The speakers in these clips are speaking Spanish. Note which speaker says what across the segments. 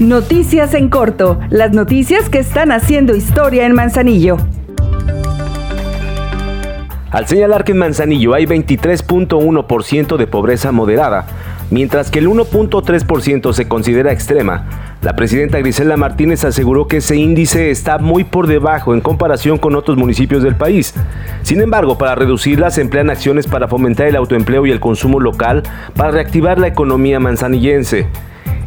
Speaker 1: Noticias en corto, las noticias que están haciendo historia en Manzanillo.
Speaker 2: Al señalar que en Manzanillo hay 23.1% de pobreza moderada, mientras que el 1.3% se considera extrema, la presidenta Grisela Martínez aseguró que ese índice está muy por debajo en comparación con otros municipios del país. Sin embargo, para reducirla se emplean acciones para fomentar el autoempleo y el consumo local para reactivar la economía manzanillense.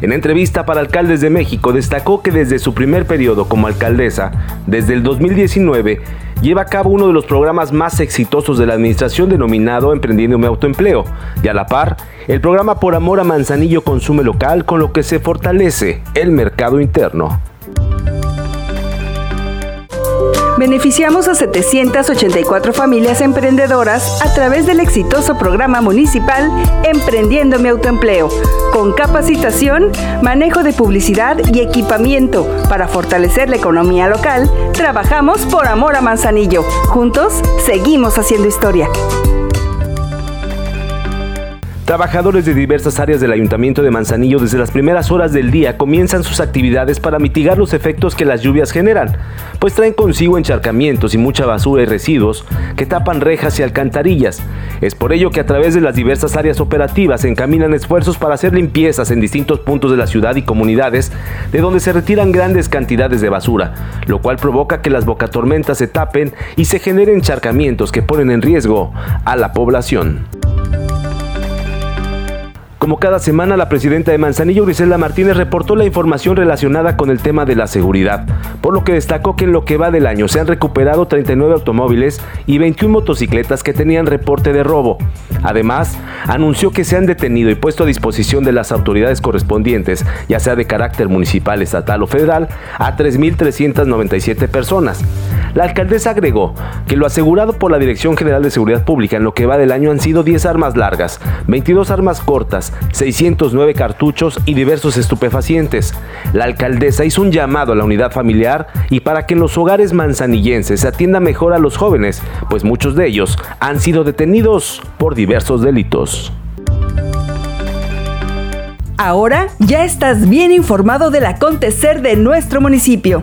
Speaker 2: En entrevista para Alcaldes de México destacó que desde su primer periodo como alcaldesa, desde el 2019, lleva a cabo uno de los programas más exitosos de la administración denominado Emprendiendo mi autoempleo, y a la par, el programa Por Amor a Manzanillo Consume Local, con lo que se fortalece el mercado interno.
Speaker 1: Beneficiamos a 784 familias emprendedoras a través del exitoso programa municipal Emprendiendo mi autoempleo, con capacitación, manejo de publicidad y equipamiento para fortalecer la economía local. Trabajamos por amor a Manzanillo. Juntos seguimos haciendo historia.
Speaker 2: Trabajadores de diversas áreas del Ayuntamiento de Manzanillo desde las primeras horas del día comienzan sus actividades para mitigar los efectos que las lluvias generan, pues traen consigo encharcamientos y mucha basura y residuos que tapan rejas y alcantarillas. Es por ello que a través de las diversas áreas operativas se encaminan esfuerzos para hacer limpiezas en distintos puntos de la ciudad y comunidades de donde se retiran grandes cantidades de basura, lo cual provoca que las bocatormentas se tapen y se generen encharcamientos que ponen en riesgo a la población. Como cada semana, la presidenta de Manzanillo, Griselda Martínez, reportó la información relacionada con el tema de la seguridad, por lo que destacó que en lo que va del año se han recuperado 39 automóviles y 21 motocicletas que tenían reporte de robo. Además, anunció que se han detenido y puesto a disposición de las autoridades correspondientes, ya sea de carácter municipal, estatal o federal, a 3.397 personas. La alcaldesa agregó que lo asegurado por la Dirección General de Seguridad Pública en lo que va del año han sido 10 armas largas, 22 armas cortas, 609 cartuchos y diversos estupefacientes. La alcaldesa hizo un llamado a la unidad familiar y para que en los hogares manzanillenses se atienda mejor a los jóvenes, pues muchos de ellos han sido detenidos por diversos delitos.
Speaker 1: Ahora ya estás bien informado del acontecer de nuestro municipio.